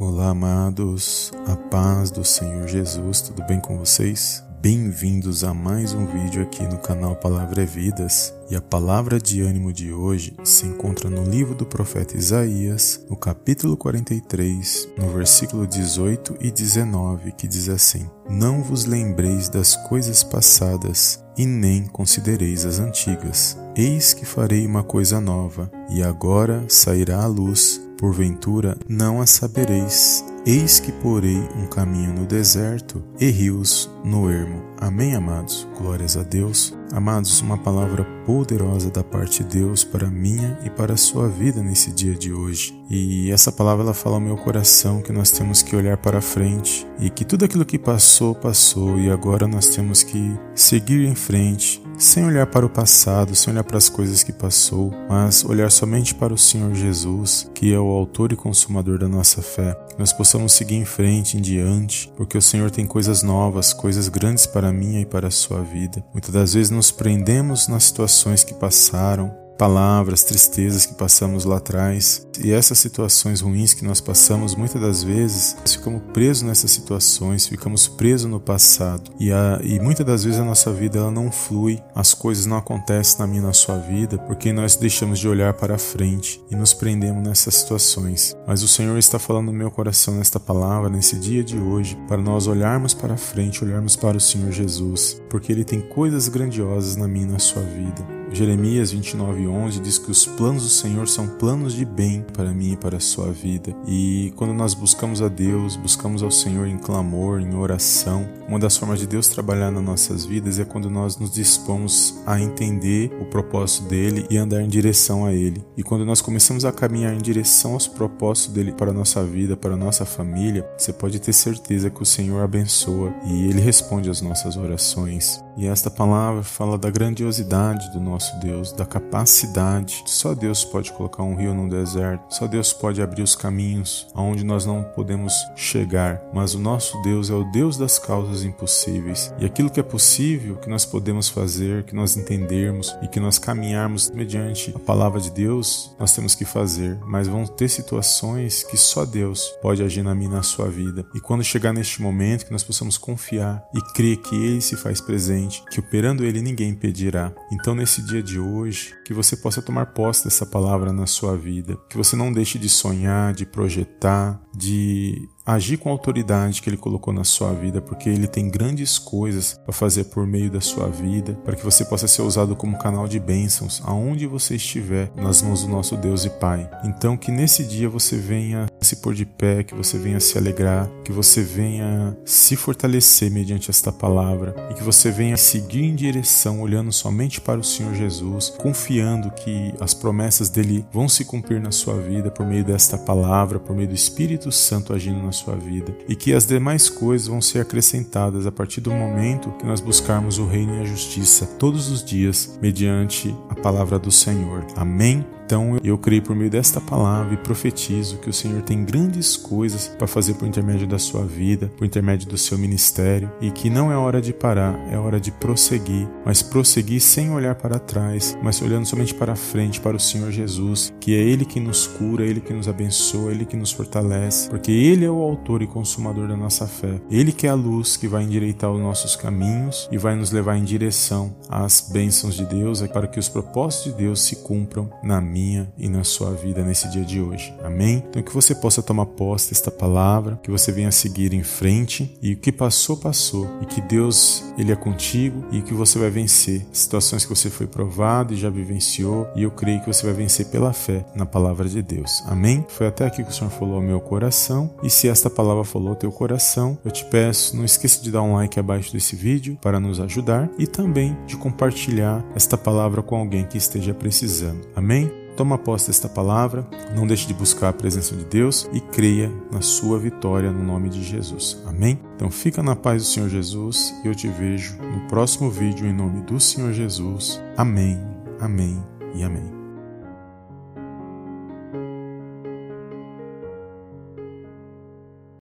Olá, amados, a paz do Senhor Jesus, tudo bem com vocês? Bem-vindos a mais um vídeo aqui no canal Palavra é Vidas. E a palavra de ânimo de hoje se encontra no livro do profeta Isaías, no capítulo 43, no versículo 18 e 19, que diz assim: Não vos lembreis das coisas passadas, e nem considereis as antigas. Eis que farei uma coisa nova, e agora sairá a luz porventura não a sabereis. Eis que porei um caminho no deserto e rios no ermo. Amém, amados? Glórias a Deus. Amados, uma palavra poderosa da parte de Deus para minha e para a sua vida nesse dia de hoje. E essa palavra ela fala ao meu coração que nós temos que olhar para frente e que tudo aquilo que passou, passou e agora nós temos que seguir em frente sem olhar para o passado, sem olhar para as coisas que passou, mas olhar somente para o Senhor Jesus, que é o autor e consumador da nossa fé. Que nós possamos seguir em frente, em diante, porque o Senhor tem coisas novas, coisas grandes para mim e para a sua vida. Muitas das vezes nos prendemos nas situações que passaram, palavras, tristezas que passamos lá atrás. E essas situações ruins que nós passamos, muitas das vezes, nós ficamos presos nessas situações, ficamos presos no passado. E, a, e muitas das vezes a nossa vida ela não flui, as coisas não acontecem na minha na sua vida, porque nós deixamos de olhar para frente e nos prendemos nessas situações. Mas o Senhor está falando no meu coração nesta palavra, nesse dia de hoje, para nós olharmos para frente, olharmos para o Senhor Jesus, porque Ele tem coisas grandiosas na minha na sua vida. Jeremias 29:11 diz que os planos do Senhor são planos de bem para mim e para a sua vida. E quando nós buscamos a Deus, buscamos ao Senhor em clamor, em oração, uma das formas de Deus trabalhar nas nossas vidas é quando nós nos dispomos a entender o propósito dele e andar em direção a ele. E quando nós começamos a caminhar em direção aos propósitos dele para a nossa vida, para a nossa família, você pode ter certeza que o Senhor abençoa e ele responde às nossas orações. E esta palavra fala da grandiosidade do nosso Deus, da capacidade. Só Deus pode colocar um rio no deserto, só Deus pode abrir os caminhos aonde nós não podemos chegar. Mas o nosso Deus é o Deus das causas impossíveis. E aquilo que é possível, que nós podemos fazer, que nós entendermos e que nós caminharmos mediante a palavra de Deus, nós temos que fazer. Mas vão ter situações que só Deus pode agir na minha na sua vida. E quando chegar neste momento, que nós possamos confiar e crer que Ele se faz presente que operando ele ninguém impedirá. Então, nesse dia de hoje, que você possa tomar posse dessa palavra na sua vida, que você não deixe de sonhar, de projetar, de agir com a autoridade que ele colocou na sua vida, porque ele tem grandes coisas para fazer por meio da sua vida, para que você possa ser usado como canal de bênçãos aonde você estiver, nas mãos do nosso Deus e Pai. Então que nesse dia você venha se pôr de pé, que você venha se alegrar, que você venha se fortalecer mediante esta palavra e que você venha seguir em direção olhando somente para o Senhor Jesus, confiando que as promessas dele vão se cumprir na sua vida por meio desta palavra, por meio do Espírito Santo agindo na sua vida e que as demais coisas vão ser acrescentadas a partir do momento que nós buscarmos o reino e a justiça todos os dias mediante a palavra do Senhor. Amém. Então eu creio por meio desta palavra e profetizo que o Senhor tem grandes coisas para fazer por intermédio da sua vida, por intermédio do seu ministério e que não é hora de parar, é hora de prosseguir, mas prosseguir sem olhar para trás, mas olhando somente para frente, para o Senhor Jesus, que é Ele que nos cura, Ele que nos abençoa, Ele que nos fortalece, porque Ele é o autor e consumador da nossa fé. Ele que é a luz que vai endireitar os nossos caminhos e vai nos levar em direção às bênçãos de Deus, para que os propósitos de Deus se cumpram na minha minha e na sua vida nesse dia de hoje. Amém? Então que você possa tomar posse desta palavra, que você venha seguir em frente e o que passou, passou. E que Deus, Ele é contigo e que você vai vencer situações que você foi provado e já vivenciou. E eu creio que você vai vencer pela fé na palavra de Deus. Amém? Foi até aqui que o Senhor falou ao meu coração. E se esta palavra falou ao teu coração, eu te peço, não esqueça de dar um like abaixo desse vídeo para nos ajudar e também de compartilhar esta palavra com alguém que esteja precisando. Amém? Toma posse desta palavra, não deixe de buscar a presença de Deus e creia na sua vitória no nome de Jesus. Amém? Então fica na paz do Senhor Jesus e eu te vejo no próximo vídeo em nome do Senhor Jesus. Amém, amém e amém.